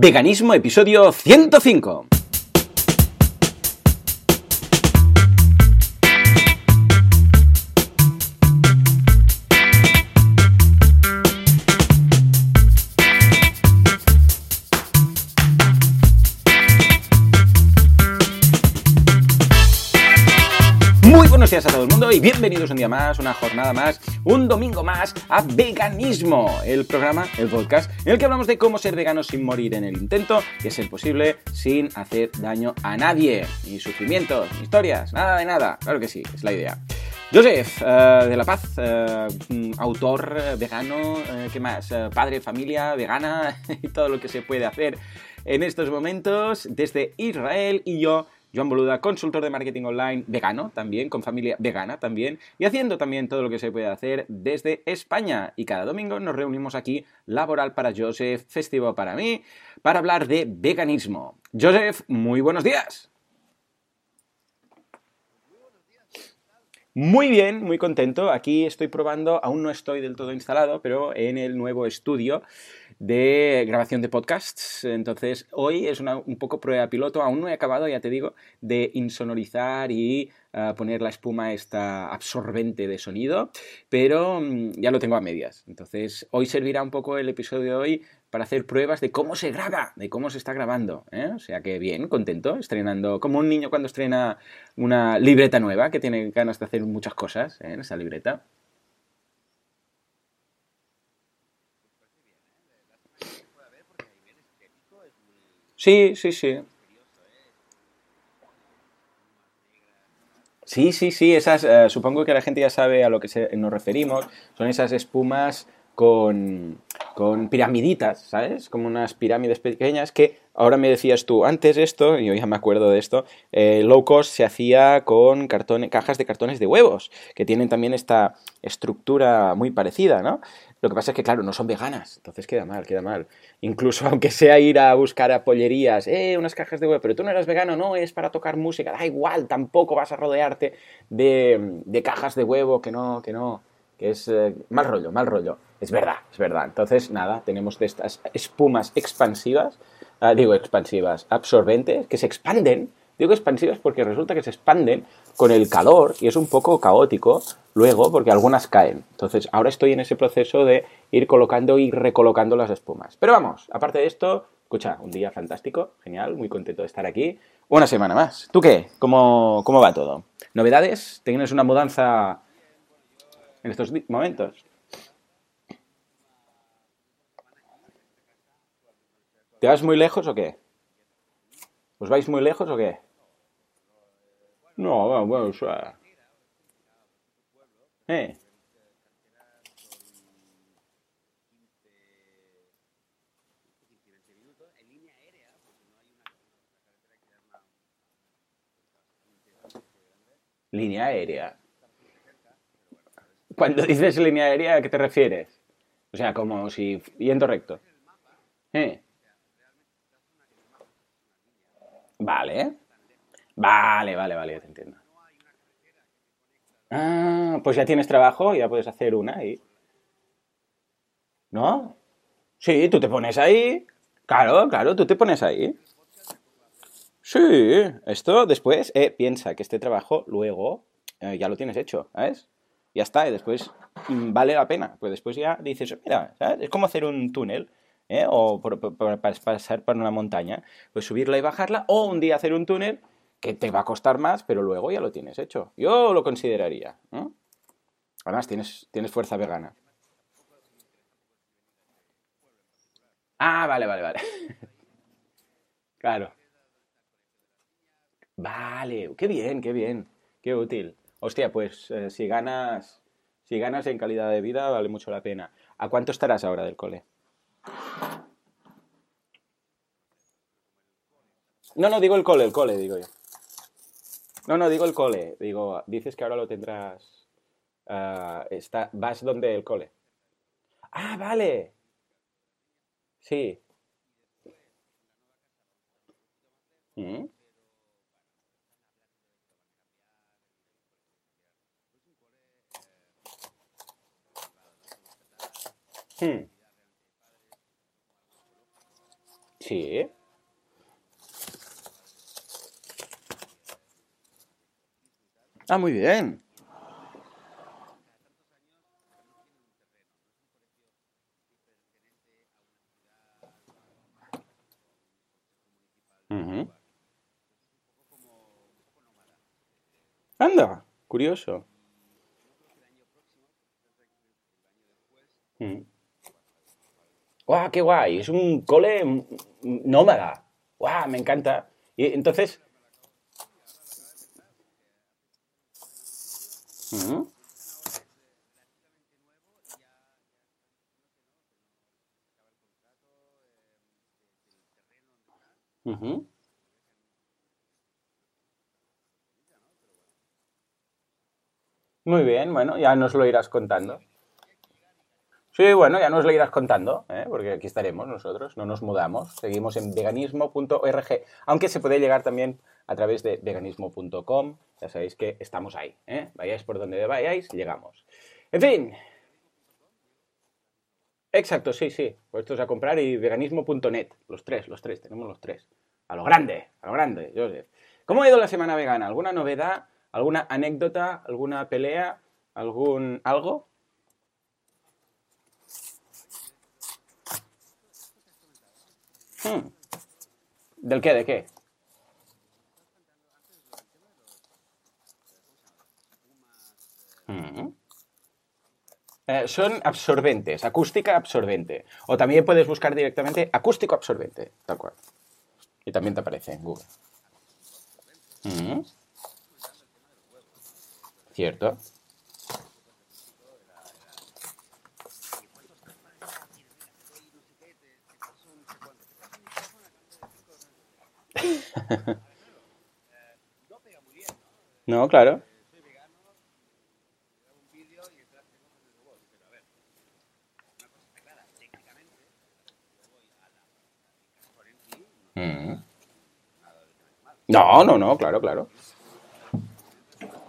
Veganismo, episodio 105. Días a todo el mundo y bienvenidos un día más, una jornada más, un domingo más a Veganismo, el programa, el podcast, en el que hablamos de cómo ser vegano sin morir en el intento y ser posible sin hacer daño a nadie, ni sufrimientos, ni historias, nada de nada, claro que sí, es la idea. Joseph, eh, de La Paz, eh, autor eh, vegano, ¿qué más? Padre, familia, vegana y todo lo que se puede hacer en estos momentos desde Israel y yo Joan Boluda, consultor de marketing online vegano también, con familia vegana también, y haciendo también todo lo que se puede hacer desde España. Y cada domingo nos reunimos aquí, laboral para Joseph, festivo para mí, para hablar de veganismo. Joseph, muy buenos días. Muy bien, muy contento. Aquí estoy probando, aún no estoy del todo instalado, pero en el nuevo estudio de grabación de podcasts. Entonces, hoy es una, un poco prueba piloto. Aún no he acabado, ya te digo, de insonorizar y uh, poner la espuma esta absorbente de sonido, pero um, ya lo tengo a medias. Entonces, hoy servirá un poco el episodio de hoy para hacer pruebas de cómo se graba, de cómo se está grabando. ¿eh? O sea que bien, contento, estrenando, como un niño cuando estrena una libreta nueva, que tiene ganas de hacer muchas cosas ¿eh? en esa libreta. Sí, sí, sí. Sí, sí, sí, esas, eh, supongo que la gente ya sabe a lo que se- nos referimos. Son esas espumas con, con piramiditas, ¿sabes? Como unas pirámides pequeñas que ahora me decías tú, antes esto, yo ya me acuerdo de esto, eh, low cost se hacía con cajas de cartones de huevos, que tienen también esta estructura muy parecida, ¿no? Lo que pasa es que, claro, no son veganas, entonces queda mal, queda mal. Incluso aunque sea ir a buscar a pollerías, eh, unas cajas de huevo, pero tú no eres vegano, no, es para tocar música, da igual, tampoco vas a rodearte de, de cajas de huevo, que no, que no, que es eh, mal rollo, mal rollo. Es verdad, es verdad. Entonces, nada, tenemos de estas espumas expansivas, ah, digo expansivas, absorbentes, que se expanden. Digo expansivas porque resulta que se expanden con el calor y es un poco caótico luego porque algunas caen. Entonces, ahora estoy en ese proceso de ir colocando y recolocando las espumas. Pero vamos, aparte de esto, escucha, un día fantástico, genial, muy contento de estar aquí. Una semana más. ¿Tú qué? ¿Cómo, cómo va todo? ¿Novedades? ¿Tienes una mudanza en estos momentos? ¿Te vas muy lejos o qué? ¿Os vais muy lejos o qué? No, bueno, bueno, o sea... Eh. Línea aérea. Cuando dices línea aérea, ¿a qué te refieres? O sea, como si yendo recto. Eh. Vale. Vale, vale, vale, ya te entiendo. Ah, pues ya tienes trabajo, ya puedes hacer una ahí. ¿No? Sí, tú te pones ahí. Claro, claro, tú te pones ahí. Sí, esto después, eh, piensa que este trabajo luego eh, ya lo tienes hecho, ¿sabes? Ya está, y después mm, vale la pena. Pues después ya dices, mira, ¿sabes? Es como hacer un túnel, ¿eh? O por- pasar por una montaña. Pues subirla y bajarla, o un día hacer un túnel que te va a costar más, pero luego ya lo tienes hecho. Yo lo consideraría, ¿no? Además, tienes, tienes fuerza vegana. Ah, vale, vale, vale. Claro. Vale, qué bien, qué bien, qué útil. Hostia, pues eh, si ganas, si ganas en calidad de vida, vale mucho la pena. ¿A cuánto estarás ahora del cole? No, no, digo el cole, el cole, digo yo. No, no, digo el cole. Digo, dices que ahora lo tendrás. ah, está, vas donde el cole. Ah, vale. Sí. ¿Mm? Hmm. Sí. Ah, muy bien. Ujú. Anda, curioso. Mm. ¡Guau, qué guay! Es un cole nómada. ¡Guau, me encanta! Y entonces... Ujú, ujú. Muy bien, bueno, ya nos lo irás contando. Sí, bueno, ya nos lo irás contando, ¿eh? porque aquí estaremos nosotros, no nos mudamos, seguimos en veganismo.org, aunque se puede llegar también a través de veganismo.com, ya sabéis que estamos ahí, ¿eh? vayáis por donde vayáis, llegamos. En fin, exacto, sí, sí, puestos a comprar y veganismo.net, los tres, los tres, tenemos los tres. A lo grande, a lo grande, Joseph. ¿Cómo ha ido la semana vegana? ¿Alguna novedad? ¿Alguna anécdota? ¿Alguna pelea? ¿Algún algo? Hmm. ¿Del qué? ¿De qué? Hmm. Eh, son absorbentes, acústica absorbente. O también puedes buscar directamente acústico absorbente, tal cual. Y también te aparece en Google. Hmm. ¿Cierto? No, claro. Mm. No, no, no, claro, claro.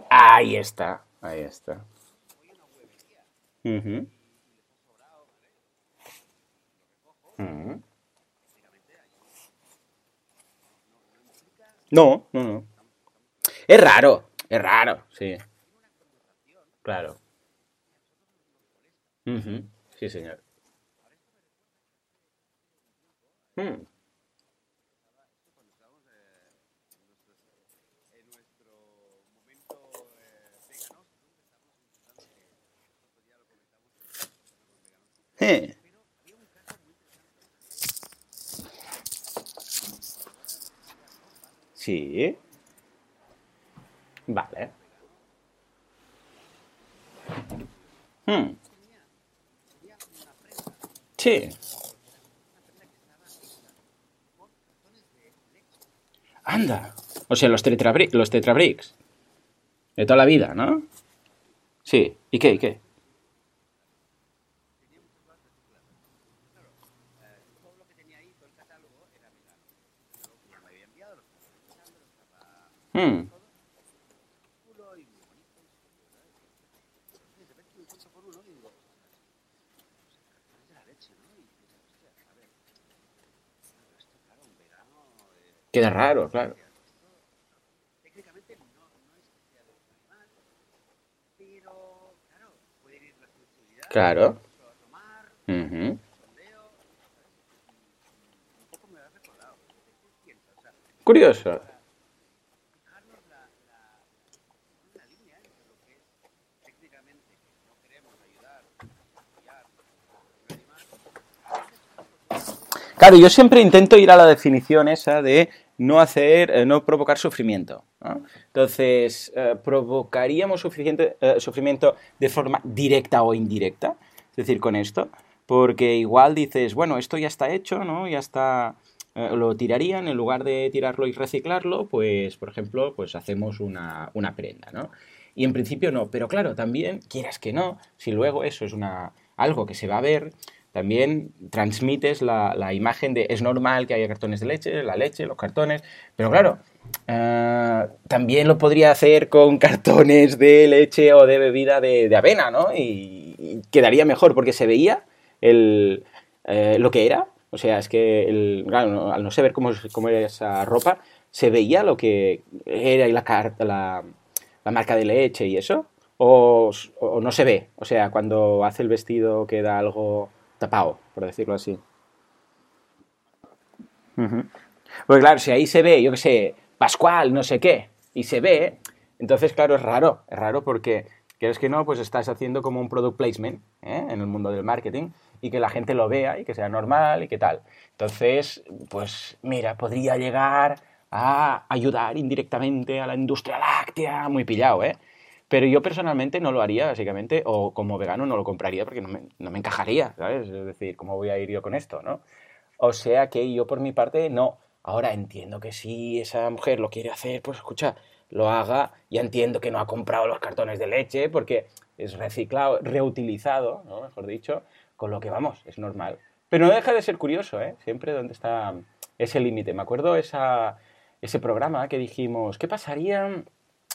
Ahí está, ahí está. Ujú, ujú. No, no, no. Es raro, es raro, sí, claro. Ujú, Sí, señor. Mm, eh, Sí, vale. Mm, Sí, anda. O sea, los tetrabri- los tetrabricks de toda la vida, ¿no? Sí. ¿Y qué? ¿Y qué? Mm, Queda raro, claro. Claro. Ujú. Curioso. Claro, yo siempre intento ir a la definición esa de no hacer, eh, no provocar sufrimiento. ¿no? Entonces, eh, ¿provocaríamos suficiente, eh, sufrimiento de forma directa o indirecta? Es decir, con esto, porque igual dices, bueno, esto ya está hecho, ¿no? Ya está, lo tirarían, en lugar de tirarlo y reciclarlo, pues, por ejemplo, pues hacemos una, una prenda, ¿no? Y en principio no, pero claro, también, quieras que no, si luego eso es una, algo que se va a ver, también transmites la, imagen de es normal que haya cartones de leche, la leche, los cartones, pero claro, eh, también lo podría hacer con cartones de leche o de bebida de, avena, ¿no? Y, y quedaría mejor porque se veía el, eh, lo que era O sea, es que el, claro, al no saber cómo, cómo era esa ropa, se veía lo que era la, la, la marca de leche y eso, o, no se ve. O sea, cuando hace el vestido queda algo tapado, por decirlo así. Pues claro, si ahí se ve, yo qué sé, Pascual, no sé qué, y se ve, entonces claro, es raro, es raro porque, quieres que no, pues estás haciendo como un product placement ¿eh? en el mundo del marketing y que la gente lo vea y que sea normal y que tal. Entonces, pues mira, podría llegar a ayudar indirectamente a la industria láctea, muy pillado, ¿eh? Pero yo personalmente no lo haría, básicamente, o como vegano no lo compraría porque no me, no me encajaría, ¿sabes? Es decir, ¿cómo voy a ir yo con esto, no? O sea que yo por mi parte no. Ahora entiendo que si esa mujer lo quiere hacer, pues escucha, lo haga. Ya entiendo que no ha comprado los cartones de leche porque es reciclado, reutilizado, ¿no? mejor dicho, con lo que vamos, es normal. Pero no deja de ser curioso, ¿eh? Siempre dónde está ese límite. Me acuerdo esa, ese programa que dijimos, ¿qué pasaría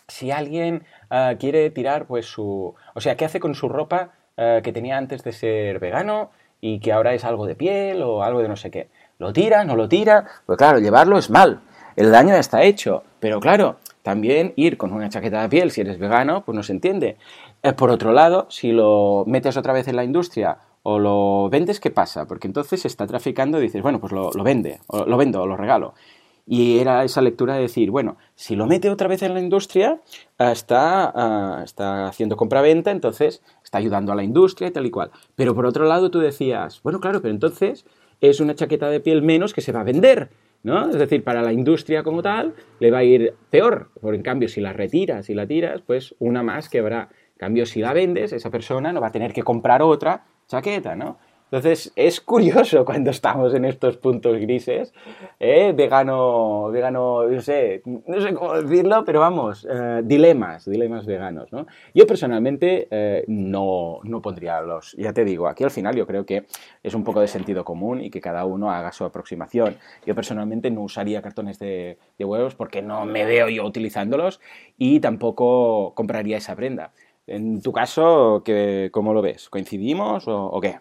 si alguien ah, quiere tirar pues su... O sea, ¿qué hace con su ropa ah, que tenía antes de ser vegano y que ahora es algo de piel o algo de no sé qué? ¿Lo tira? ¿No lo tira? Pues claro, llevarlo es mal. El daño ya está hecho. Pero claro, también ir con una chaqueta de piel si eres vegano, pues no se entiende. Eh, por otro lado, si lo metes otra vez en la industria o lo vendes, ¿qué pasa? Porque entonces se está traficando y dices, bueno, pues lo, lo vende, o lo vendo o lo regalo. Y era esa lectura de decir, bueno, si lo mete otra vez en la industria, ah, está, ah, está haciendo compra-venta, entonces está ayudando a la industria y tal y cual. Pero por otro lado tú decías, bueno, claro, pero entonces es una chaqueta de piel menos que se va a vender. ¿no? Es decir, para la industria como tal le va a ir peor. Por en cambio, si la retiras y la tiras, pues una más que habrá. En cambio, si la vendes, esa persona no va a tener que comprar otra chaqueta, ¿no? Entonces es curioso cuando estamos en estos puntos grises, ¿eh? vegano, vegano, no sé, no sé cómo decirlo, pero vamos, eh, dilemas, dilemas veganos, ¿no? Yo personalmente eh, no, no pondría los, ya te digo, aquí al final yo creo que es un poco de sentido común y que cada uno haga su aproximación. Yo personalmente no usaría cartones de, huevos porque no me veo yo utilizándolos y tampoco compraría esa prenda. En tu caso, ¿cómo lo ves? ¿Coincidimos o qué?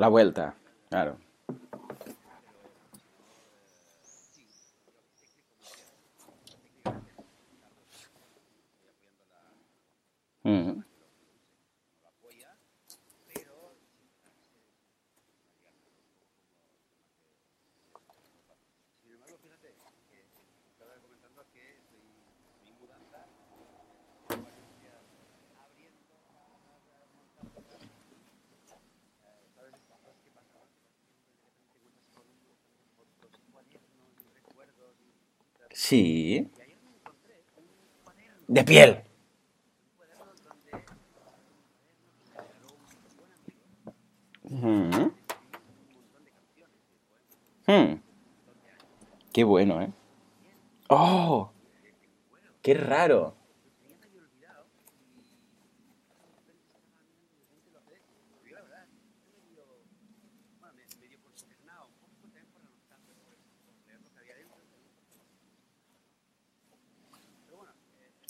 La vuelta, claro. Mm. Sí. De Hmm. Qué bueno, ¿eh? ¡Oh! ¡Qué raro!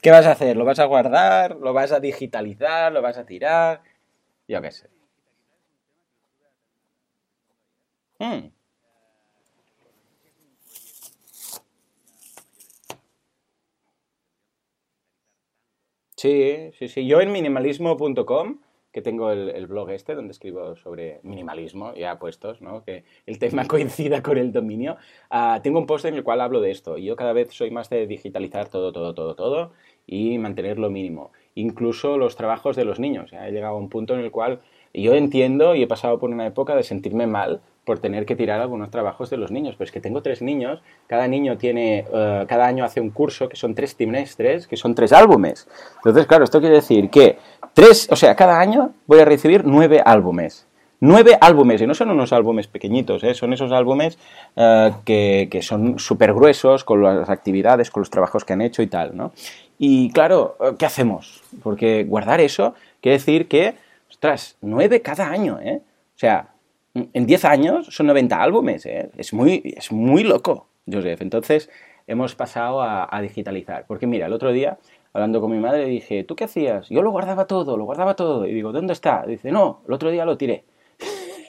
¿Qué vas a hacer? ¿Lo vas a guardar? ¿Lo vas a digitalizar? ¿Lo vas a tirar? Yo qué sé. Hmm. Sí, sí, sí. Yo en minimalismo.com que tengo el, blog este donde escribo sobre minimalismo, ya puestos, ¿no? que el tema coincida con el dominio, ah, tengo un post en el cual hablo de esto. Y yo cada vez soy más de digitalizar todo, todo, todo, todo y mantener lo mínimo. Incluso los trabajos de los niños. He llegado a un punto en el cual Y yo entiendo y he pasado por una época de sentirme mal por tener que tirar algunos trabajos de los niños. Pero es que tengo tres niños, cada niño tiene, eh, cada año hace un curso que son tres trimestres, que son tres álbumes. Entonces, claro, esto quiere decir que tres, o sea, cada año voy a recibir nueve álbumes. Nueve álbumes, y no son unos álbumes pequeñitos, ¿eh? son esos álbumes eh, que, que, son súper gruesos con las actividades, con los trabajos que han hecho y tal, ¿no? Y claro, ¿qué hacemos? Porque guardar eso quiere decir que, ostras, nueve cada año, ¿eh? O sea, en 10 años son 90 álbumes, ¿eh? es, muy, es muy loco, Joseph. Entonces hemos pasado a, digitalizar. Porque mira, el otro día, hablando con mi madre, dije, ¿tú qué hacías? Yo lo guardaba todo, lo guardaba todo. Y digo, ¿dónde está? dice, no, el otro día lo tiré.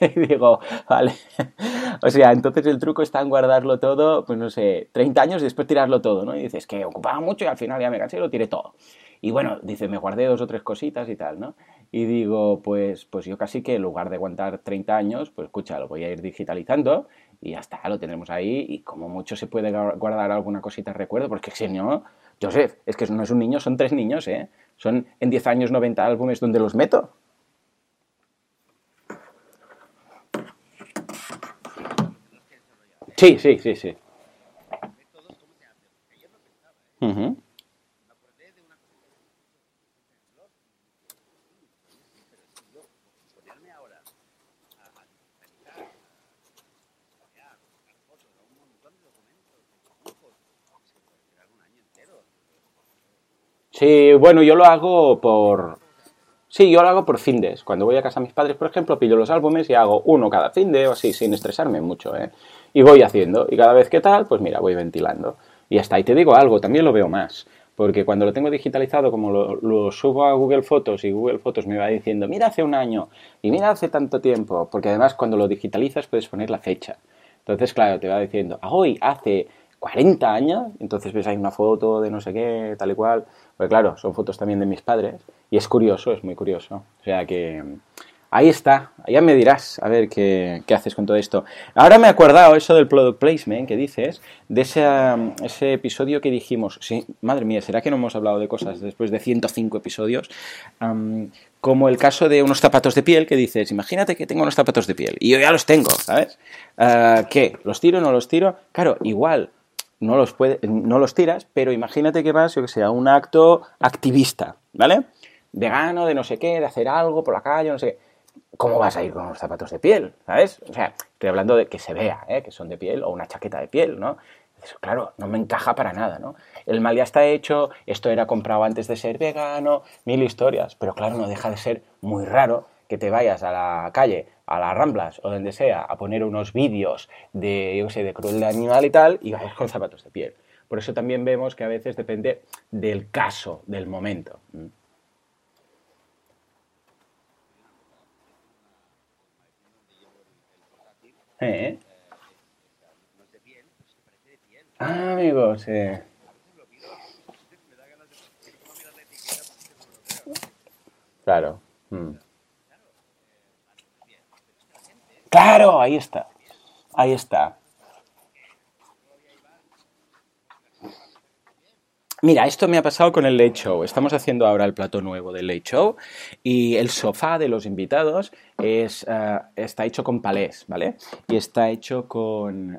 y digo, vale. o sea, entonces el truco está en guardarlo todo, pues no sé, 30 años y después tirarlo todo, ¿no? Y dices, que ocupaba mucho y al final ya me cansé y lo tiré todo. Y bueno, dice, me guardé dos o tres cositas y tal, ¿no? Y digo, pues, pues yo casi que en lugar de aguantar 30 años, pues escucha, lo voy a ir digitalizando y ya está, lo tenemos ahí y como mucho se puede guardar alguna cosita de recuerdo, porque si no, Joseph, es que no es un niño, son tres niños, ¿eh? Son en 10 años 90 álbumes donde los meto. Sí, sí, sí, sí. Uh Sí, bueno, yo lo hago por... Sí, yo lo hago por findes. Cuando voy a casa de mis padres, por ejemplo, pillo los álbumes y hago uno cada finde o así, sin estresarme mucho, ¿eh? Y voy haciendo. Y cada vez que tal, pues mira, voy ventilando. Y hasta ahí te digo algo, también lo veo más. Porque cuando lo tengo digitalizado, como lo, lo, subo a Google Fotos y Google Fotos me va diciendo, mira hace un año y mira hace tanto tiempo, porque además cuando lo digitalizas puedes poner la fecha. Entonces, claro, te va diciendo, hoy hace 40 años, entonces ves ahí una foto de no sé qué, tal y cual. Pues claro, son fotos también de mis padres y es curioso, es muy curioso. O sea que ahí está, ya me dirás a ver qué, qué haces con todo esto. Ahora me he acordado eso del product placement que dices, de ese, ese episodio que dijimos, sí, madre mía, ¿será que no hemos hablado de cosas después de 105 episodios? como el caso de unos zapatos de piel que dices, imagínate que tengo unos zapatos de piel y yo ya los tengo, ¿sabes? Uh, ¿Qué? ¿Los tiro o no los tiro? Claro, igual no los, puede, no los tiras, pero imagínate que vas, yo que sé, a un acto activista, ¿vale? Vegano, de no sé qué, de hacer algo por la calle, no sé qué. ¿Cómo vas a ir con unos zapatos de piel? ¿Sabes? O sea, estoy hablando de que se vea, ¿eh? que son de piel, o una chaqueta de piel, ¿no? Claro, no me encaja para nada, ¿no? El mal ya está hecho, esto era comprado antes de ser vegano, mil historias, pero claro, no deja de ser muy raro que te vayas a la calle, a las Ramblas o donde sea, a poner unos vídeos de, yo sé, de crueldad animal y tal, y vayas con zapatos de piel. Por eso también vemos que a veces depende del caso, del momento. ¿Eh? Ah, amigos, eh. Claro. Mm. Claro, ahí está. Ahí está. Mira, esto me ha pasado con el Late Show. Estamos haciendo ahora el plato nuevo del Late Show y el sofá de los invitados es, eh, está hecho con palés, ¿vale? Y está hecho con,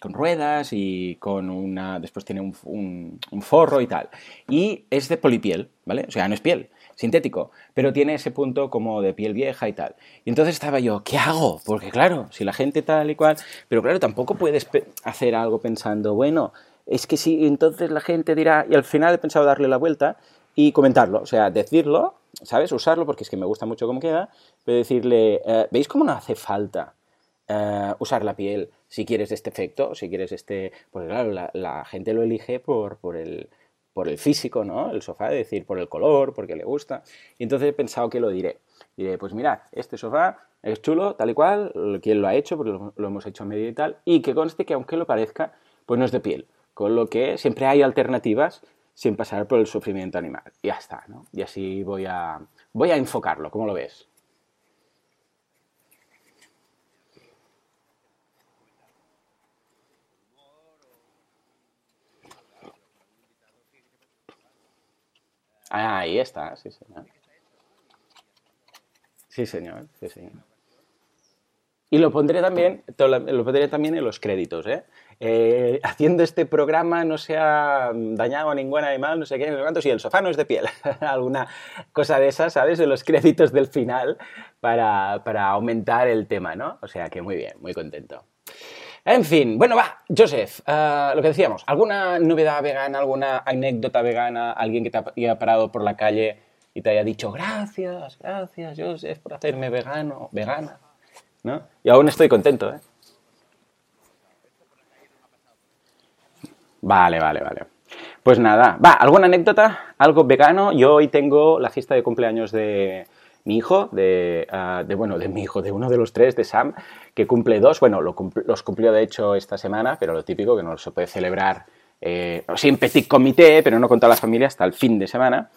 con, ruedas y con una... después tiene un, un forro y tal. Y es de polipiel, ¿vale? O sea, no es piel sintético, pero tiene ese punto como de piel vieja y tal. Y entonces estaba yo, ¿qué hago? Porque claro, si la gente tal y cual, pero claro, tampoco puedes hacer algo pensando, bueno, es que si entonces la gente dirá, y al final he pensado darle la vuelta y comentarlo, o sea, decirlo, ¿sabes? Usarlo porque es que me gusta mucho cómo queda, pero decirle, eh, ¿veis cómo no hace falta? Eh, usar la piel si quieres este efecto, si quieres este... Porque claro, la, la gente lo elige por, por el, por el físico, ¿no? El sofá, es decir, por el color, porque le gusta. Y entonces he pensado que lo diré. Diré, pues mirad, este sofá es chulo, tal y cual, quien lo ha hecho, porque lo, hemos hecho a medida y tal, y que conste que aunque lo parezca, pues no es de piel. Con lo que siempre hay alternativas sin pasar por el sufrimiento animal. Y ya está, ¿no? Y así voy a, voy a enfocarlo, ¿cómo lo ves? Ah, ahí está, sí, señor. Sí, señor, sí, señor. Y lo pondré también, lo pondré también en los créditos, ¿eh? ¿eh? haciendo este programa no se ha dañado a ningún animal, no sé qué, no sé cuántos, y el sofá no es de piel. Alguna cosa de esas, ¿sabes? En los créditos del final para, para aumentar el tema, ¿no? O sea que muy bien, muy contento. En fin, bueno, va, Joseph, uh, lo que decíamos, ¿alguna novedad vegana, alguna anécdota vegana, alguien que te haya parado por la calle y te haya dicho gracias, gracias, Joseph, por hacerme vegano, vegana? ¿no? Y aún estoy contento, ¿eh? Vale, vale, vale. Pues nada, va, ¿alguna anécdota? ¿Algo vegano? Yo hoy tengo la fiesta de cumpleaños de mi hijo, de, ah, bueno, de mi hijo, de uno de los tres, de Sam, que cumple dos. Bueno, los cumplió de hecho esta semana, pero lo típico que no se puede celebrar eh, petit comité, pero no con toda la familia hasta el fin de semana.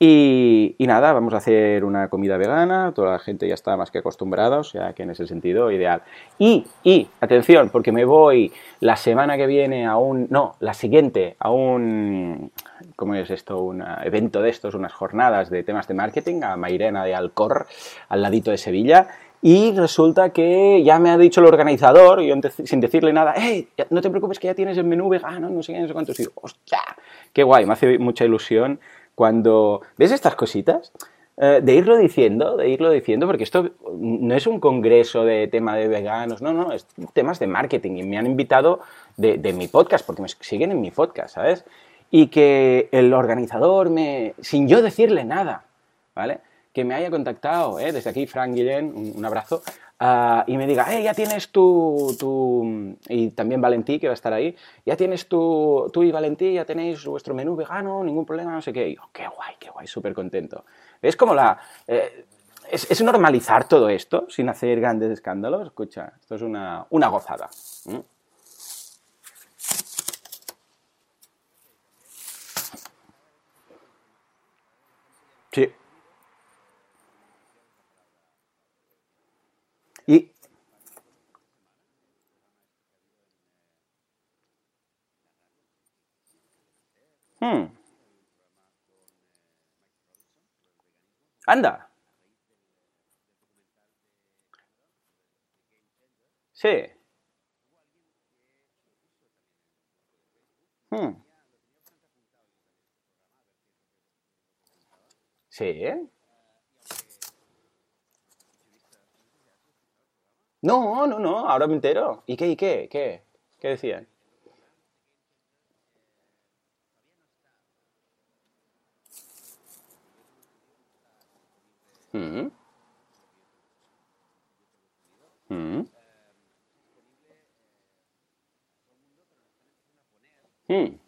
Y, nada, vamos a hacer una comida vegana, toda la gente ya está más que acostumbrada, o sea que en ese sentido ideal. Y, y, atención, porque me voy la semana que viene a un, no, la siguiente a un, ¿cómo es esto? Un evento de estos, unas jornadas de temas de marketing a Mairena de Alcor, al ladito de Sevilla. Y resulta que ya me ha dicho el organizador, yo sin decirle nada, hey, no te preocupes que ya tienes el menú vegano, no sé qué, no sé cuántos. Y digo, hostia, qué guay, me hace mucha ilusión cuando ves estas cositas, eh, de irlo diciendo, de irlo diciendo, porque esto no es un congreso de tema de veganos, no, no, es temas de marketing y me han invitado de, mi podcast, porque me siguen en mi podcast, ¿sabes? Y que el organizador me, sin yo decirle nada, ¿vale? Que me haya contactado, ¿eh? desde aquí, Frank Guillén, un abrazo, Ah, y me diga, hey, ya tienes tu, y también Valentí, que va a estar ahí, ya tienes tu, tú y Valentí, ya tenéis vuestro menú vegano, ningún problema, no sé qué. Y qué guay, qué guay, súper contento. Es como la... Eh, es, normalizar todo esto sin hacer grandes escándalos. Escucha, esto es una, una gozada. Y... Hmm. Anda. Sí. Hmm. Sí. No, no, no, ahora me entero. ¿Y qué, y qué, qué? ¿Qué decían? Mm. Mm. Mm.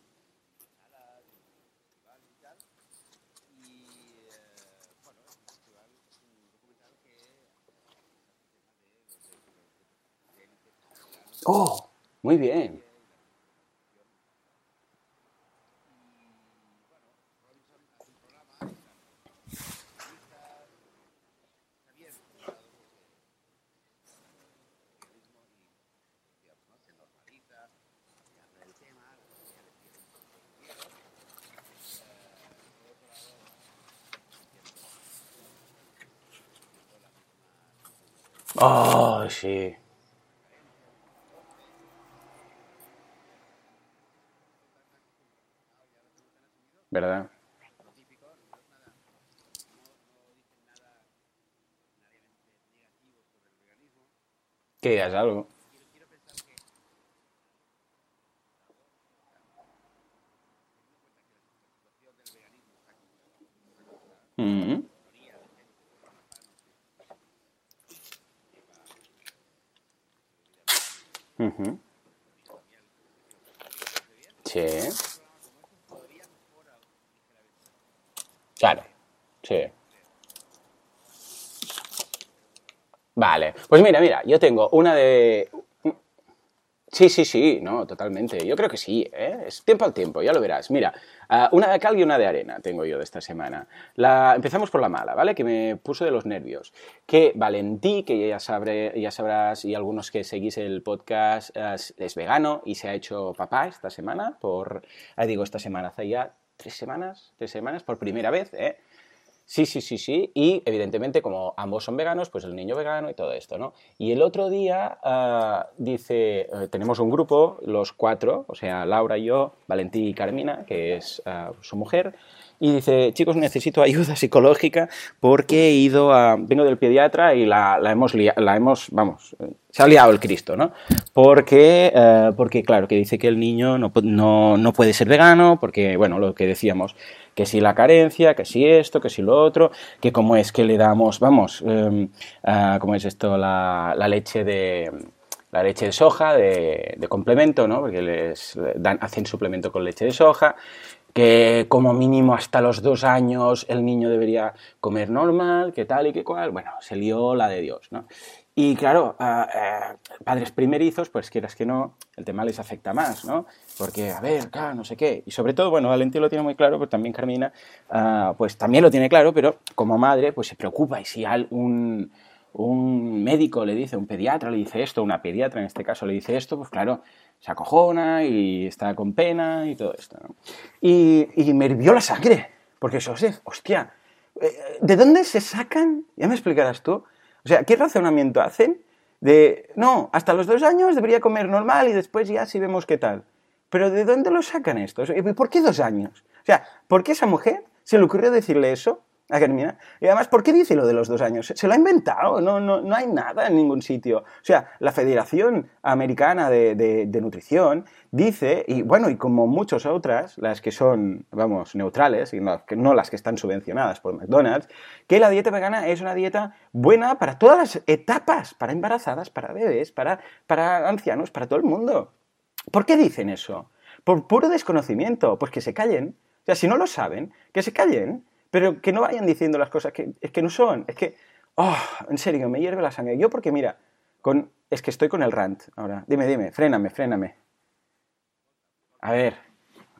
Oh, muy bien. Oh, sí. ¿Verdad? Que digas algo. Mm -hmm. Sí. Claro, sí. Vale, pues mira, mira, yo tengo una de... Sí, sí, sí, no, totalmente. Yo creo que sí, ¿eh? Es tiempo al tiempo, ya lo verás. Mira, ah, una de cal y una de arena tengo yo de esta semana. La... Empezamos por la mala, ¿vale? Que me puso de los nervios. Que Valentí, que ya, sabré, ya sabrás, y algunos que seguís el podcast, es, vegano y se ha hecho papá esta semana, por... Ah, digo, esta semana, hace ya tres semanas, tres semanas, por primera vez, ¿eh? Sí, sí, sí, sí. Y evidentemente, como ambos son veganos, pues el niño vegano y todo esto, ¿no? Y el otro día ah, dice, eh, tenemos un grupo, los cuatro, o sea, Laura y yo, Valentín y Carmina, que es ah, su mujer, y dice, chicos, necesito ayuda psicológica porque he ido a... Vengo del pediatra y la, hemos, la hemos, vamos, se ha liado el Cristo, ¿no? Porque, eh, porque claro, que dice que el niño no, no, no puede ser vegano, porque, bueno, lo que decíamos, que si la carencia, que si esto, que si lo otro, que cómo es que le damos, vamos, eh, ¿cómo es esto? La, la, leche de la leche de soja de, de complemento, ¿no? Porque les dan, hacen suplemento con leche de soja, que como mínimo hasta los dos años el niño debería comer normal, que tal y que cual. Bueno, se lió la de Dios, ¿no? Y claro, padres primerizos, pues quieras que no, el tema les afecta más, ¿no? Porque, a ver, claro, no sé qué. Y sobre todo, bueno, Valentín lo tiene muy claro, pero también Carmina, ah, pues también lo tiene claro, pero como madre, pues se preocupa. Y si un, un médico le dice, un pediatra le dice esto, una pediatra en este caso le dice esto, pues claro, se acojona y está con pena y todo esto. ¿no? Y, y, me hirvió la sangre, porque es, hostia, eh, ¿de dónde se sacan? Ya me explicarás tú. O sea, ¿qué razonamiento hacen? De, no, hasta los dos años debería comer normal y después ya sí vemos qué tal. Pero ¿de dónde lo sacan esto? ¿Por qué dos años? O sea, ¿por qué esa mujer se le ocurrió decirle eso? Y además, ¿por qué dice lo de los dos años? Se lo ha inventado, no, no, no hay nada en ningún sitio. O sea, la Federación Americana de, de, Nutrición dice, y bueno, y como muchas otras, las que son, vamos, neutrales, y no, no las que están subvencionadas por McDonald's, que la dieta vegana es una dieta buena para todas las etapas, para embarazadas, para bebés, para, para ancianos, para todo el mundo. ¿Por qué dicen eso? Por puro desconocimiento, pues que se callen. O sea, si no lo saben, que se callen pero que no vayan diciendo las cosas que, es que no son. Es que, oh, en serio, me hierve la sangre. Yo porque, mira, con, es que estoy con el rant ahora. Dime, dime, fréname, fréname. A ver.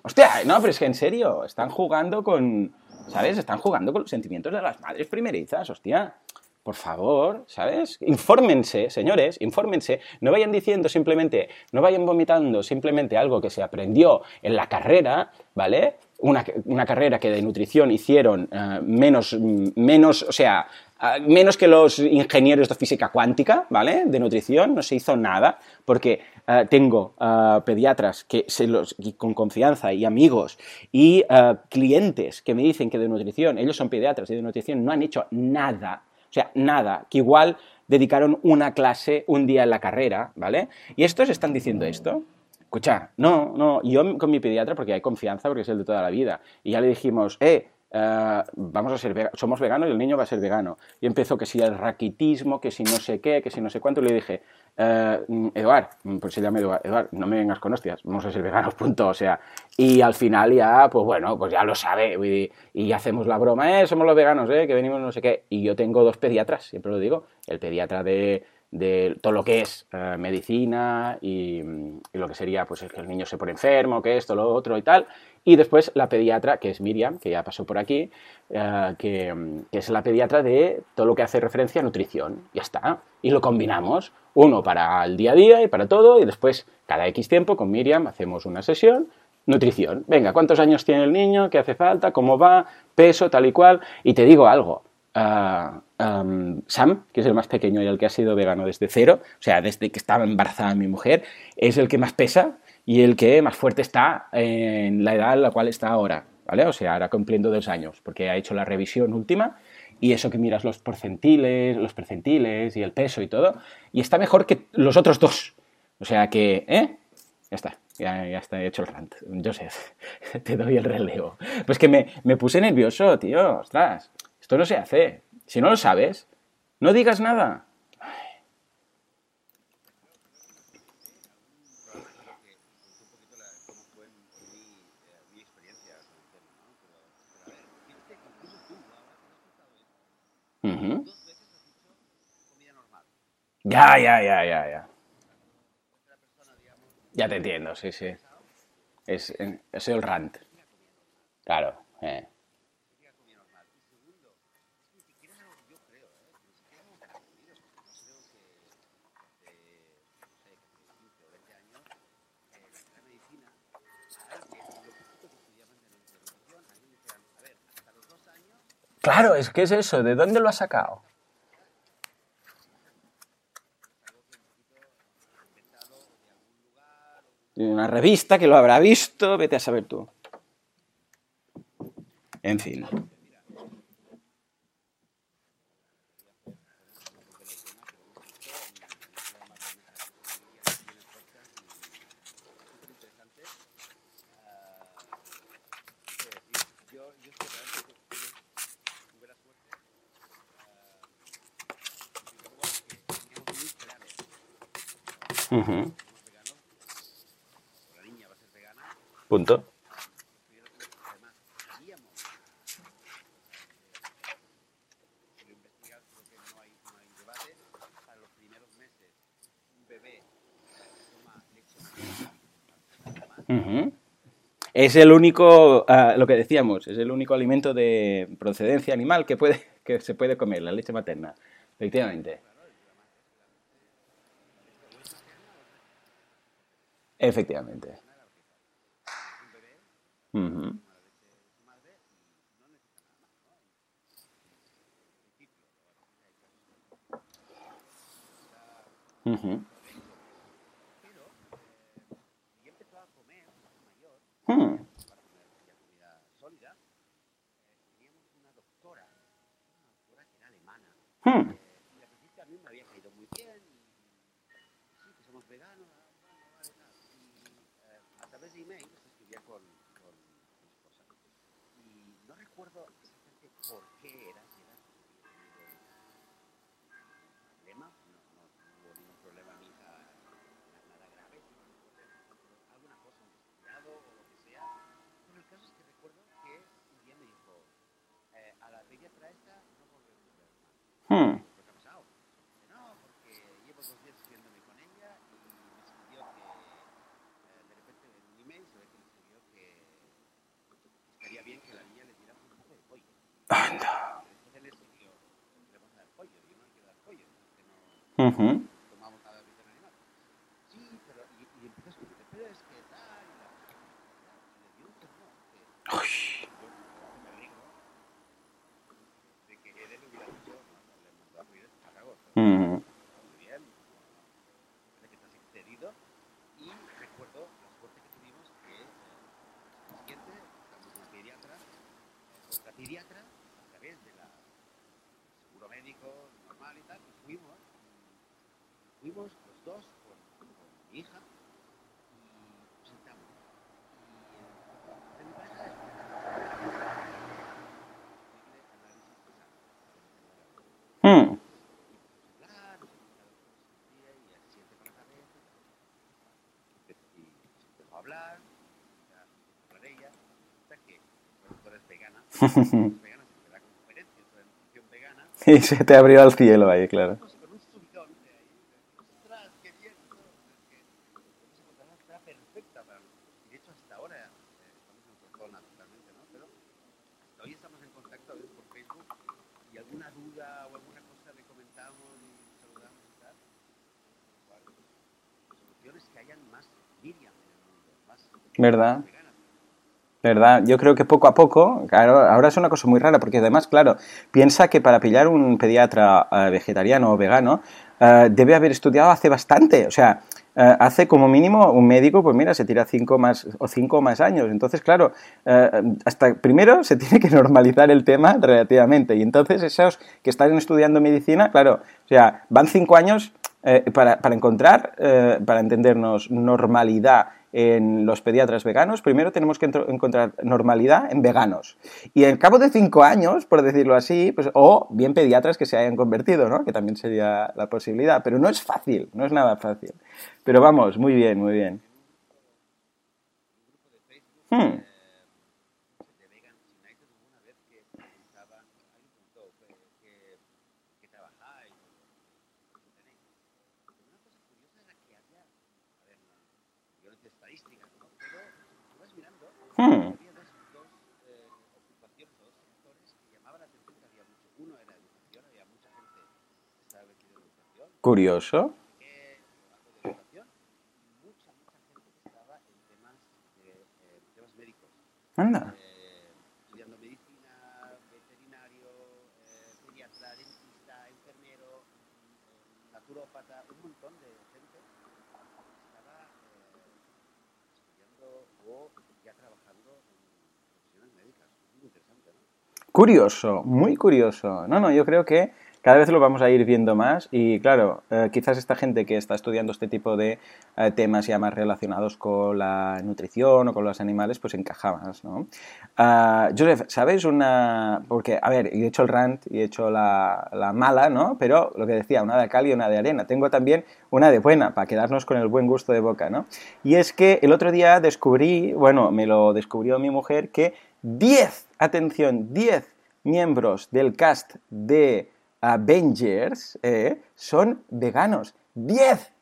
Hostia, no, pero es que en serio, están jugando con, ¿sabes? Están jugando con los sentimientos de las madres primerizas, hostia. Por favor, ¿sabes? Infórmense, señores, infórmense. No vayan diciendo simplemente, no vayan vomitando simplemente algo que se aprendió en la carrera, ¿vale? Una, carrera que de nutrición hicieron uh, menos, menos, o sea, uh, menos que los ingenieros de física cuántica, ¿vale? De nutrición, no se hizo nada, porque uh, tengo pediatras que se los, con confianza y amigos y clientes que me dicen que de nutrición, ellos son pediatras y de nutrición no han hecho nada, o sea, nada, que igual dedicaron una clase un día en la carrera, ¿vale? Y estos están diciendo esto escucha, no, no, yo con mi pediatra, porque hay confianza, porque es el de toda la vida, y ya le dijimos, eh, uh, vamos a ser somos veganos y el niño va a ser vegano. Y empezó que si el raquitismo, que si no sé qué, que si no sé cuánto, y le dije, uh, Eduard, pues se llama Eduard, Eduard, no me vengas con hostias, vamos a ser veganos, punto, o sea, y al final ya, pues bueno, pues ya lo sabe, y, y hacemos la broma, eh, somos los veganos, eh, que venimos no sé qué, y yo tengo dos pediatras, siempre lo digo, el pediatra de de todo lo que es eh, medicina y, lo que sería pues que el niño se pone enfermo, que esto, lo otro y tal. Y después la pediatra, que es Miriam, que ya pasó por aquí, eh, que, es la pediatra de todo lo que hace referencia a nutrición. Ya está. Y lo combinamos, uno para el día a día y para todo, y después cada X tiempo con Miriam hacemos una sesión nutrición. Venga, ¿cuántos años tiene el niño? ¿Qué hace falta? ¿Cómo va? Peso, tal y cual. Y te digo algo, Sam, que es el más pequeño y el que ha sido vegano desde cero, o sea, desde que estaba embarazada mi mujer, es el que más pesa y el que más fuerte está en la edad en la cual está ahora, ¿vale? O sea, ahora cumpliendo dos años, porque ha hecho la revisión última y eso que miras los porcentiles, los percentiles y el peso y todo, y está mejor que los otros dos. O sea que, ¿eh? Ya está, ya, ya está hecho el rant. Joseph, te doy el relevo. Pues que me, me puse nervioso, tío, ostras. Esto no se hace. Si no lo sabes, no digas nada. Ya, ya, ya, ya, ya. Ya te entiendo, sí, sí. Es, es el rant. Claro. Eh. Claro, es que es eso. ¿De dónde lo has sacado? De una revista que lo habrá visto, vete a saber tú. En fin. Ujú. Punto. Ujú. Es el único, ah, lo que decíamos, es el único alimento de procedencia animal que, puede, que se puede comer, la leche materna. Efectivamente. Efectivamente. Ujú. Hmm. Hmm. 嗯哼。Y se te abrió al cielo ahí, claro. ¿Verdad? ¿Verdad? Yo creo que poco a poco, claro, ahora es una cosa muy rara, porque además, claro, piensa que para pillar un pediatra eh, vegetariano o vegano, eh, debe haber estudiado hace bastante, o sea, eh, hace como mínimo un médico, pues mira, se tira cinco más o cinco más años. Entonces, claro, hasta primero se tiene que normalizar el tema relativamente. Y entonces esos que están estudiando medicina, claro, o sea, van cinco años para, encontrar, para entendernos, normalidad en los pediatras veganos, primero tenemos que encontrar normalidad en veganos. Y al cabo de cinco años, por decirlo así, pues, o bien pediatras que se hayan convertido, ¿no? Que también sería la posibilidad. Pero no es fácil, no es nada fácil. Pero vamos, muy bien, muy bien. Hmm. Hmm. Curioso. Anda. naturópata, un montón de gente estaba eh, estudiando o ya trabajando en profesiones médicas. Muy interesante, ¿no? Curioso, muy curioso. No, no, yo creo que cada vez lo vamos a ir viendo más y claro, eh, quizás esta gente que está estudiando este tipo de eh, temas ya más relacionados con la nutrición o con los animales, pues encaja más, ¿no? Ah, Joseph, ¿sabes una...? Porque, a ver, he hecho el rant y he hecho la, la, mala, ¿no? Pero lo que decía, una de cal y una de arena. Tengo también una de buena, para quedarnos con el buen gusto de boca, ¿no? Y es que el otro día descubrí, bueno, me lo descubrió mi mujer, que 10, atención, 10 miembros del cast de Avengers eh, son veganos. ¡10!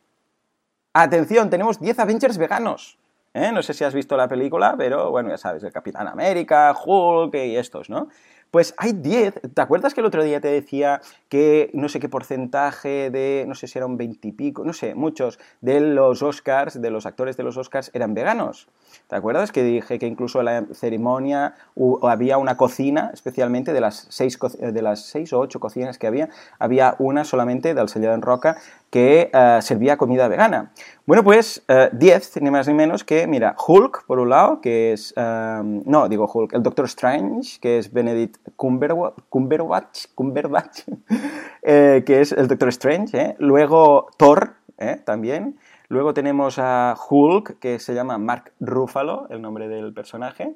Atención, tenemos 10 Avengers veganos. ¿eh? No sé si has visto la película, pero bueno, ya sabes, el Capitán América, Hulk y estos, ¿no? Pues hay 10. ¿Te acuerdas que el otro día te decía que no sé qué porcentaje de, no sé si era un 20 y pico, no sé, muchos de los Oscars, de los actores de los Oscars eran veganos? ¿Te acuerdas que dije que incluso en la ceremonia había una cocina, especialmente de las seis, de las seis o ocho cocinas que había, había una solamente del sellado en roca que uh, servía comida vegana. Bueno, pues 10, uh, ni más ni menos que, mira, Hulk, por un lado, que es, um, no, digo Hulk, el Doctor Strange, que es Benedict Cumberbatch, Cumberbatch, Cumberbatch eh, que es el Doctor Strange, ¿eh? luego Thor, ¿eh? también, luego tenemos a Hulk, que se llama Mark Ruffalo, el nombre del personaje,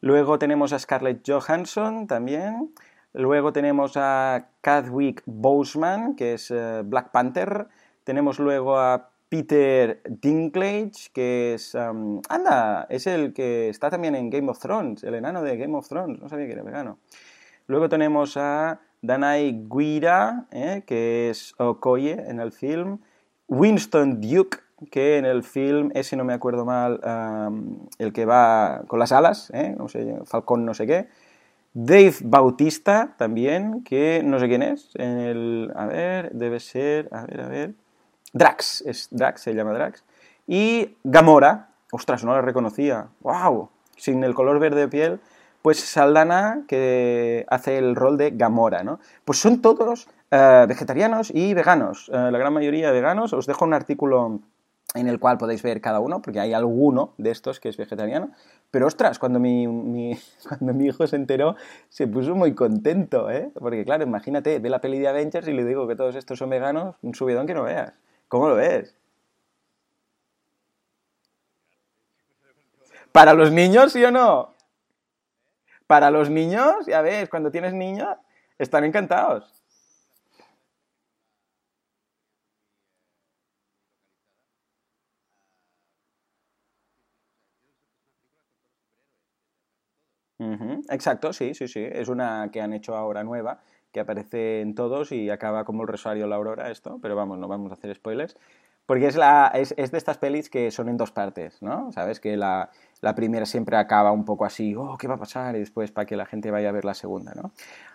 luego tenemos a Scarlett Johansson también, Luego tenemos a Chadwick Boseman, que es uh, Black Panther. Tenemos luego a Peter Dinklage, que es... Anda, es el que está también en Game of Thrones, el enano de Game of Thrones. No sabía que era vegano. Luego tenemos a Danai Guira, eh, que es Okoye en el film. Winston Duke, que en el film, ese no me acuerdo mal, el que va con las alas, eh, no sé, Falcón no sé qué. Dave Bautista también, que no sé quién es. El, a ver, debe ser, a ver, a ver. Drax, es Drax, se llama Drax. Y Gamora, ostras, no la reconocía. ¡Wow! Sin el color verde de piel. Pues Saldana, que hace el rol de Gamora, ¿no? Pues son todos uh, vegetarianos y veganos. Uh, la gran mayoría veganos. Os dejo un artículo en el cual podéis ver cada uno, porque hay alguno de estos que es vegetariano. Pero ostras, cuando mi, cuando mi hijo se enteró, se puso muy contento, ¿eh? Porque claro, imagínate, ve la peli de Avengers y le digo que todos estos son veganos, un subidón que no veas. ¿Cómo lo ves? ¿Para los niños, sí o no? Para los niños, ya ves, cuando tienes niños, están encantados. Exacto, sí, sí, sí. Es una que han hecho ahora nueva, que aparece en todos y acaba como el Rosario la Aurora esto, pero vamos, no vamos a hacer spoilers. Porque es, la, es, es de estas pelis que son en dos partes, ¿no? Sabes que la, la, primera siempre acaba un poco así, oh, ¿qué va a pasar? Y después para que la gente vaya a ver la segunda, ¿no?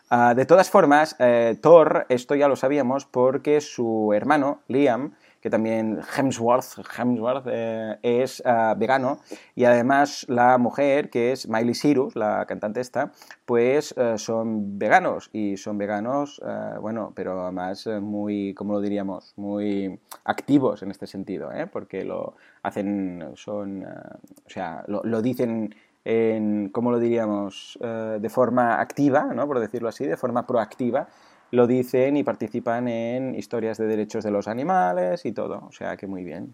Uh, de todas formas, eh, Thor, esto ya lo sabíamos porque su hermano, Liam, también Hemsworth, Hemsworth eh, es uh, vegano y además la mujer que es Miley Cyrus, la cantante esta, pues uh, son veganos y son veganos, bueno, pero además muy, ¿cómo lo diríamos? Muy activos en este sentido, ¿eh? porque lo hacen, son, o sea, lo, lo dicen en, ¿cómo lo diríamos?, de forma activa, ¿no? por decirlo así, de forma proactiva, lo dicen y participan en historias de derechos de los animales y todo. O sea que muy bien.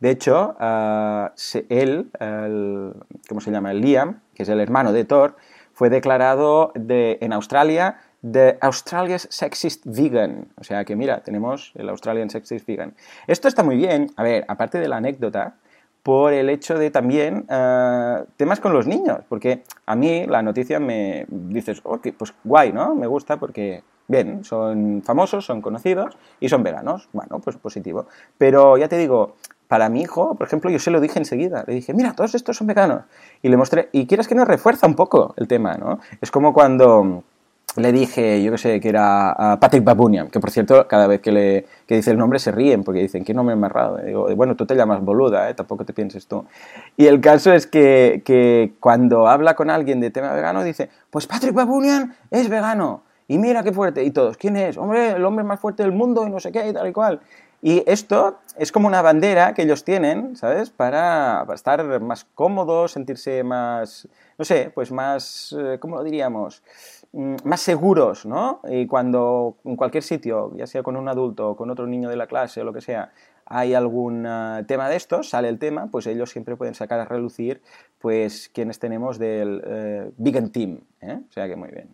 De hecho, uh, él, ¿cómo se llama? El Liam, que es el hermano de Thor, fue declarado de, en Australia de Australia's Sexist Vegan. O sea que mira, tenemos el Australian Sexist Vegan. Esto está muy bien. A ver, aparte de la anécdota, por el hecho de también uh, temas con los niños, porque a mí la noticia me dices, ok, pues guay, ¿no? Me gusta porque Bien, son famosos, son conocidos y son veganos. Bueno, pues positivo. Pero ya te digo, para mi hijo, por ejemplo, yo se lo dije enseguida. Le dije, mira, todos estos son veganos. Y le mostré, y quieres que nos refuerza un poco el tema, ¿no? Es como cuando le dije, yo qué sé, que era Patrick Babunian, que por cierto, cada vez que le que dice el nombre se ríen porque dicen, ¿qué nombre más raro? digo, bueno, tú te llamas boluda, ¿eh? tampoco te pienses tú. Y el caso es que, que cuando habla con alguien de tema vegano, dice, pues Patrick Babunian es vegano. Y mira qué fuerte, y todos, ¿quién es? Hombre, el hombre más fuerte del mundo y no sé qué y tal y cual. Y esto es como una bandera que ellos tienen, ¿sabes? Para, estar más cómodos, sentirse más, no sé, pues más, eh, ¿cómo lo diríamos? Mm, más seguros, ¿no? Y cuando en cualquier sitio, ya sea con un adulto o con otro niño de la clase o lo que sea, hay algún uh, tema de estos, sale el tema, pues ellos siempre pueden sacar a relucir, pues, quienes tenemos del uh, Big Team, ¿eh? O sea que muy bien.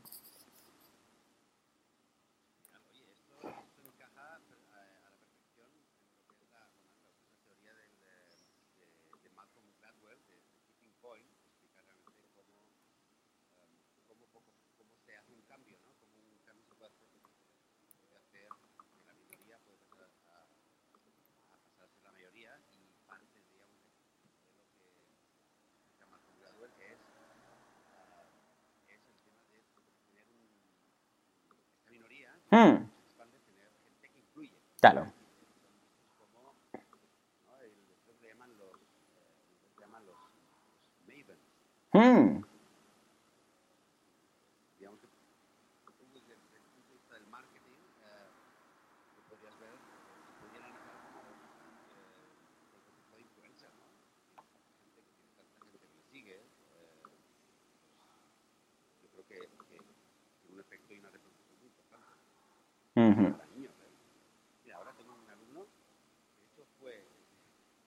Hmm. Claro. Hmm. Digamos que desde el punto de vista del marketing, eh, podrías ver, podrían analizar como eh, el concepto de influencer, ¿no? Gente que tiene tanta gente que le sigue, eh, pues, yo creo que, que tiene un efecto y una repercusión muy importante Ujú. para niños. ¿eh? Mira, ahora tengo un alumno, que de hecho fue,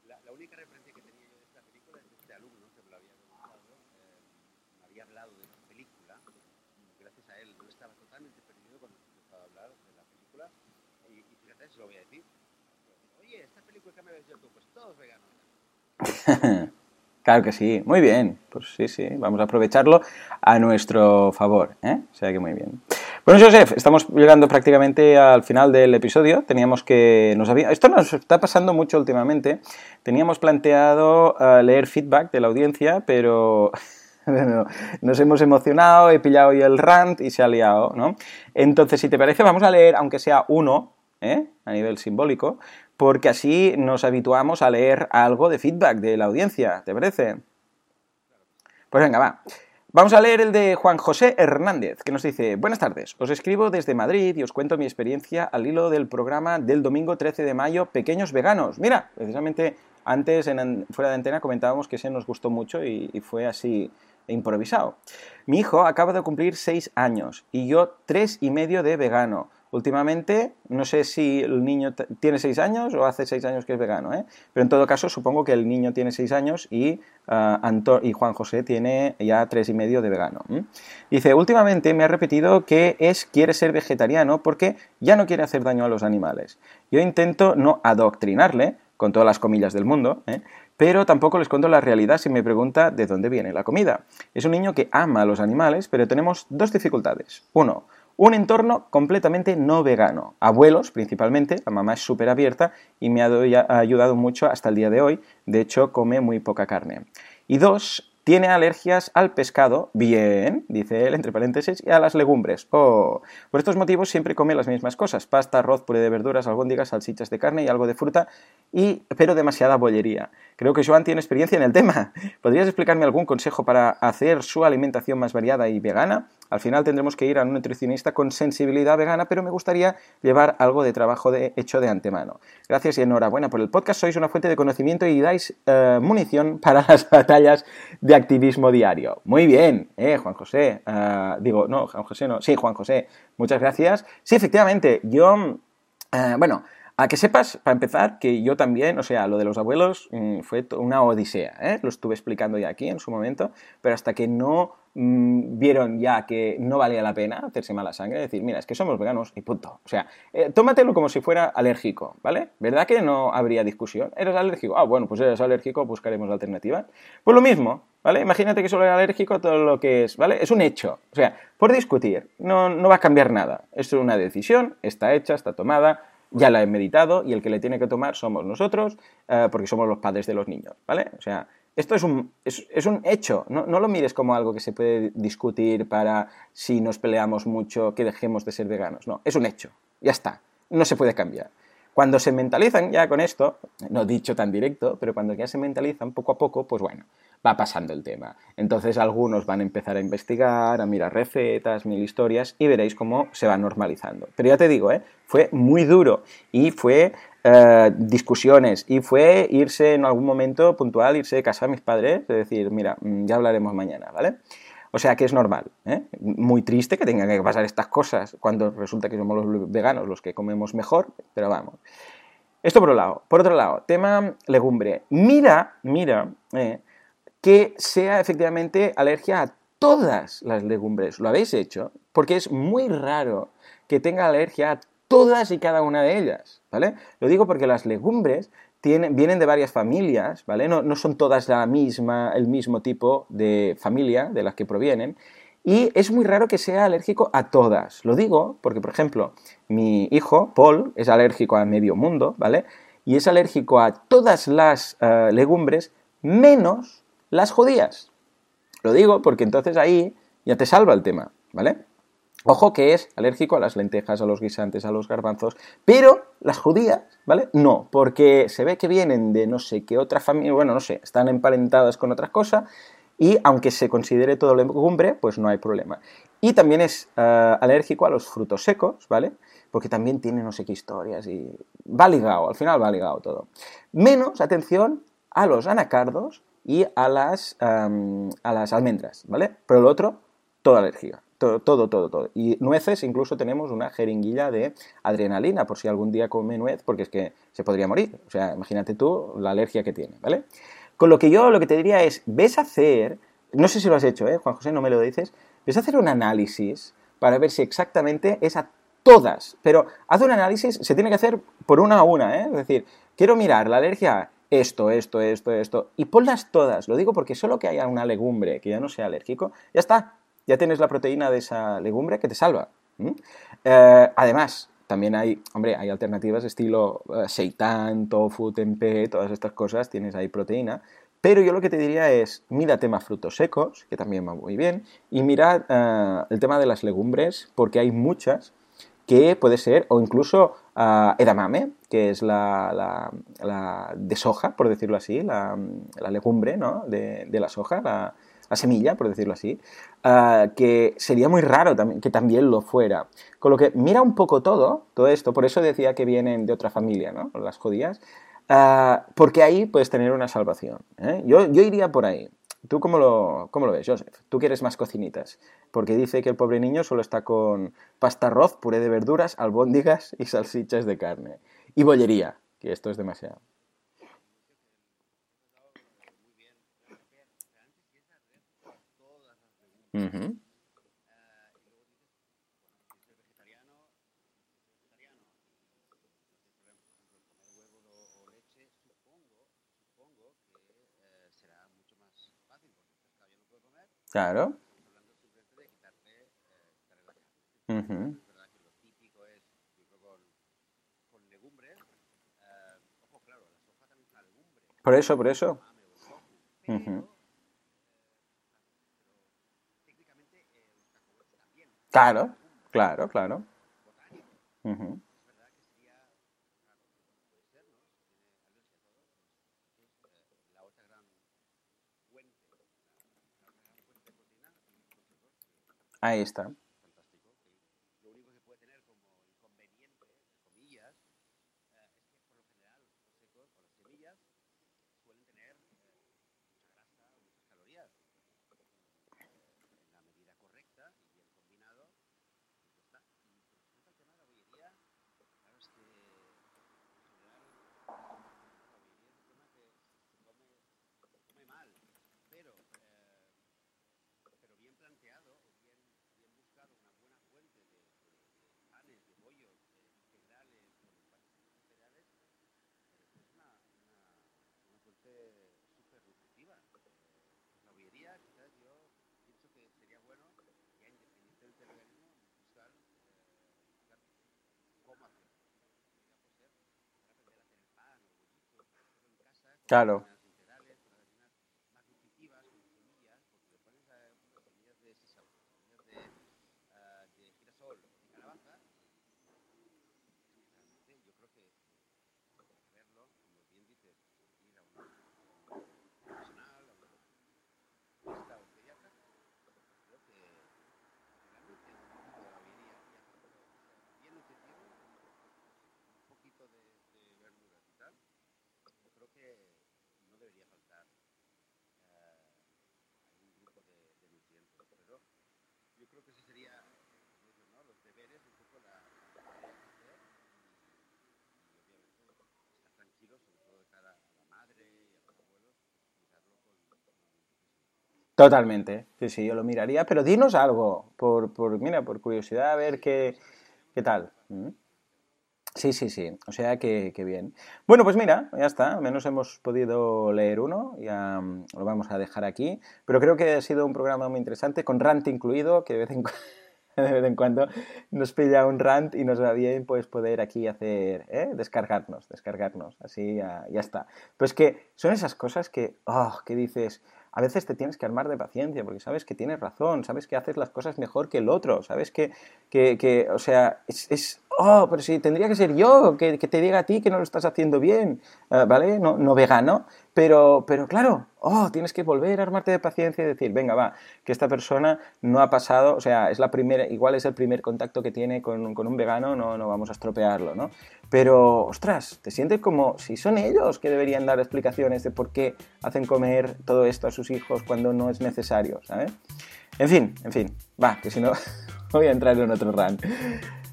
la, la única referencia que tenía yo de esta película es este alumno que me lo había comentado, eh, me había hablado de esta película, gracias a él no estaba totalmente perdido cuando empezó a hablar de la película, y, y fíjate, se lo voy a decir, oye, esta película que me habías dicho tú, pues todos veganos. Claro que sí, muy bien. Pues sí, sí, vamos a aprovecharlo a nuestro favor. ¿eh? O sea que muy bien. Bueno, Joseph, estamos llegando prácticamente al final del episodio. Teníamos que. Esto nos está pasando mucho últimamente. Teníamos planteado eh, leer feedback de la audiencia, pero. nos hemos emocionado, he pillado hoy el rant y se ha liado, ¿no? Entonces, si te parece, vamos a leer, aunque sea uno, ¿eh? a nivel simbólico, porque así nos habituamos a leer algo de feedback de la audiencia, ¿te parece? Pues venga, va. Vamos a leer el de Juan José Hernández, que nos dice, buenas tardes, os escribo desde Madrid y os cuento mi experiencia al hilo del programa del domingo 13 de mayo, Pequeños Veganos. Mira, precisamente antes fuera de antena comentábamos que ese nos gustó mucho y, y fue así improvisado. Mi hijo acaba de cumplir seis años y yo tres y medio de vegano. Últimamente, no sé si el niño tiene seis años o hace seis años que es vegano, ¿eh? pero en todo caso supongo que el niño tiene seis años y, uh, y Juan José tiene ya tres y medio de vegano. Dice, últimamente me ha repetido que es, quiere ser vegetariano porque ya no quiere hacer daño a los animales. Yo intento no adoctrinarle, con todas las comillas del mundo, ¿eh? pero tampoco les cuento la realidad si me pregunta de dónde viene la comida. Es un niño que ama a los animales, pero tenemos dos dificultades. Uno, un entorno completamente no vegano. Abuelos, principalmente, la mamá es súper abierta y me ha ayudado mucho hasta el día de hoy. De hecho, come muy poca carne. Y dos, tiene alergias al pescado, bien, dice él, entre paréntesis, y a las legumbres. Oh, por estos motivos siempre come las mismas cosas, pasta, arroz, puré de verduras, albóndigas, salchichas de carne y algo de fruta, y, pero demasiada bollería. Creo que Joan tiene experiencia en el tema. ¿Podrías explicarme algún consejo para hacer su alimentación más variada y vegana? Al final tendremos que ir a un nutricionista con sensibilidad vegana, pero me gustaría llevar algo de trabajo de, hecho de antemano. Gracias y enhorabuena por el podcast. Sois una fuente de conocimiento y dais uh, munición para las batallas de activismo diario. Muy bien, eh, Juan José. Uh, digo, no, Juan José no. Sí, Juan José. Muchas gracias. Sí, efectivamente, yo, uh, bueno, a que sepas, para empezar, que yo también, o sea, lo de los abuelos mmm, fue una odisea, ¿eh? lo estuve explicando ya aquí en su momento, pero hasta que no mmm, vieron ya que no valía la pena hacerse mala sangre, decir, mira, es que somos veganos y punto. O sea, eh, tómatelo como si fuera alérgico, ¿vale? ¿Verdad que no habría discusión? ¿Eres alérgico? Ah, bueno, pues eres alérgico, buscaremos alternativas. Pues lo mismo, ¿vale? Imagínate que solo eres alérgico a todo lo que es, ¿vale? Es un hecho. O sea, por discutir, no, no va a cambiar nada. Es una decisión, está hecha, está tomada, ya la he meditado y el que le tiene que tomar somos nosotros, eh, porque somos los padres de los niños, ¿vale? O sea, esto es un, es, un hecho, no, no, lo mires como algo que se puede discutir para si nos peleamos mucho que dejemos de ser veganos, no, es un hecho, ya está, no se puede cambiar. Cuando se mentalizan ya con esto, no dicho tan directo, pero cuando ya se mentalizan poco a poco, pues bueno, va pasando el tema. Entonces algunos van a empezar a investigar, a mirar recetas, mil historias y veréis cómo se va normalizando. Pero ya te digo, ¿eh? fue muy duro y fue eh, discusiones y fue irse en algún momento puntual, irse de casa a mis padres, es decir, mira, mm, ya hablaremos mañana, ¿vale? O sea que es normal, ¿eh? muy triste que tengan que pasar estas cosas cuando resulta que somos los veganos los que comemos mejor, pero vamos. Esto por un lado. Por otro lado, tema legumbre. Mira, mira, eh, que sea efectivamente alergia a todas las legumbres. ¿Lo habéis hecho? Porque es muy raro que tenga alergia a todas y cada una de ellas, ¿vale? Lo digo porque las legumbres tienen, vienen de varias familias, ¿vale? No, no, son todas la misma, el mismo tipo de familia de las que provienen. Y es muy raro que sea alérgico a todas. Lo digo porque, por ejemplo, mi hijo, Paul, es alérgico a medio mundo, ¿vale? Y es alérgico a todas las uh, legumbres menos las judías. Lo digo porque entonces ahí ya te salva el tema, ¿vale? Ojo que es alérgico a las lentejas, a los guisantes, a los garbanzos, pero las judías, ¿vale? No, porque se ve que vienen de no sé qué otra familia, bueno, no sé, están emparentadas con otras cosas y aunque se considere todo legumbre, pues no hay problema. Y también es uh, alérgico a los frutos secos, ¿vale? Porque también tiene no sé qué historias y va ligado, al final va ligado todo. Menos, atención, a los anacardos y a las, a las almendras, ¿vale? Pero lo otro, toda alergia. Todo, todo, todo, todo. Y nueces, incluso tenemos una jeringuilla de adrenalina, por si algún día come nuez, porque es que se podría morir. O sea, imagínate tú la alergia que tiene, ¿vale? Con lo que yo lo que te diría es, ves a hacer, no sé si lo has hecho, ¿eh? Juan José, no me lo dices, ves a hacer un análisis para ver si exactamente es a todas, pero haz un análisis, se tiene que hacer por una a una, ¿eh? Es decir, quiero mirar la alergia esto, esto, esto, esto, y ponlas todas. Lo digo porque solo que haya una legumbre que ya no sea alérgico, ya está, ya tienes la proteína de esa legumbre que te salva. Eh, además, también hay, hombre, hay alternativas estilo uh, seitan, tofu, tempeh, todas estas cosas, tienes ahí proteína. Pero yo lo que te diría es, mira tema frutos secos, que también va muy bien, y mira uh, el tema de las legumbres, porque hay muchas que puede ser, o incluso uh, edamame, que es la, la, de soja, por decirlo así, la, legumbre ¿no? de, de la soja, la, la semilla, por decirlo así, uh, que sería muy raro también, que también lo fuera. Con lo que mira un poco todo, todo esto, por eso decía que vienen de otra familia, ¿no? Las judías, uh, porque ahí puedes tener una salvación. ¿eh? Yo, yo, iría por ahí. ¿Tú cómo lo, cómo lo ves, Joseph? Tú quieres más cocinitas. Porque dice que el pobre niño solo está con pasta arroz, puré de verduras, albóndigas y salsichas de carne. Y bollería, que esto es demasiado. Uh -huh. Claro. Uh -huh. Por eso, por eso. Claro, claro, claro. Ahí está. Lo único que puede tener como inconveniente, comillas, eh, es que por lo general los frutos secos o las semillas suelen tener eh, mucha grasa o muchas calorías. En la medida correcta y bien combinado, pues ya está. Y respecto al tema de la bollería, claro, es que en general la bollería es un tema que se come, se come mal, pero, eh, pero bien planteado o bien, bien buscado una buena fuente de, de, de panes, de bollos, de integrales, con bastantes cereales, eh, es una, una, una fuente súper nutritiva. Eh, pues la bollería, quizás yo pienso que sería bueno, ya independientemente del veganismo, buscar, eh, buscar cómo hacerlo. La idea puede ser empezar a aprender a hacer el pan o el bollito, hacerlo en casa, con Claro. gallinas integrales, con las gallinas más nutritivas, con semillas, porque le pones a, unas semillas de sésamo, semillas de, ah, de girasol, de calabaza, y realmente yo creo que habría que verlo, como bien dices, ir a un, a un profesional, a un que ese sería, como dicen, ¿no? Los deberes, un poco la, la tarea que hacer y, y obviamente estar tranquilos, sobre todo de cara a la madre y a los abuelos, mirarlo con, con un profesional. Totalmente, sí, sí, yo lo miraría, pero dinos algo, por, por mira, por curiosidad, a ver qué, qué tal. ¿Mm? Sí, sí, sí, o sea que, que bien. Bueno, pues mira, ya está, al menos hemos podido leer uno, ya mm, lo vamos a dejar aquí, pero creo que ha sido un programa muy interesante, con rant incluido, que de vez en, cu- de vez en cuando nos pilla un rant y nos va bien pues poder aquí hacer, ¿eh? descargarnos, descargarnos, así ya, está. Pues que son esas cosas que, oh, que dices, a veces te tienes que armar de paciencia, porque sabes que tienes razón, sabes que haces las cosas mejor que el otro, sabes que, que, que o sea, es, es, oh, pero si tendría que ser yo que, que te diga a ti que no lo estás haciendo bien, eh, ¿vale? No, no vegano, pero, pero claro, oh, tienes que volver a armarte de paciencia y decir, venga, va, que esta persona no ha pasado, o sea, es la primera, igual es el primer contacto que tiene con, con un vegano, no, no vamos a estropearlo, ¿no? Pero, ostras, te sientes como si son ellos que deberían dar explicaciones de por qué hacen comer todo esto a sus hijos cuando no es necesario, ¿sabes? En fin, en fin, va, que si no voy a entrar en otro run.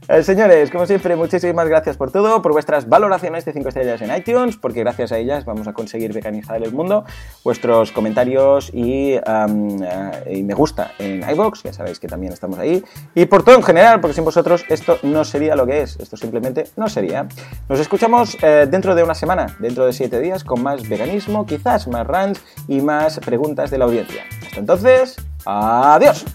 Eh, señores, como siempre, muchísimas gracias por todo, por vuestras valoraciones de 5 estrellas en iTunes, porque gracias a ellas vamos a conseguir veganizar el mundo, vuestros comentarios y, uh, y me gusta en iBox, ya sabéis que también estamos ahí, y por todo en general, porque sin vosotros esto no sería lo que es, esto simplemente no sería. Nos escuchamos eh, dentro de una semana, dentro de 7 días, con más veganismo, quizás más rants y más preguntas de la audiencia. Hasta entonces, adiós.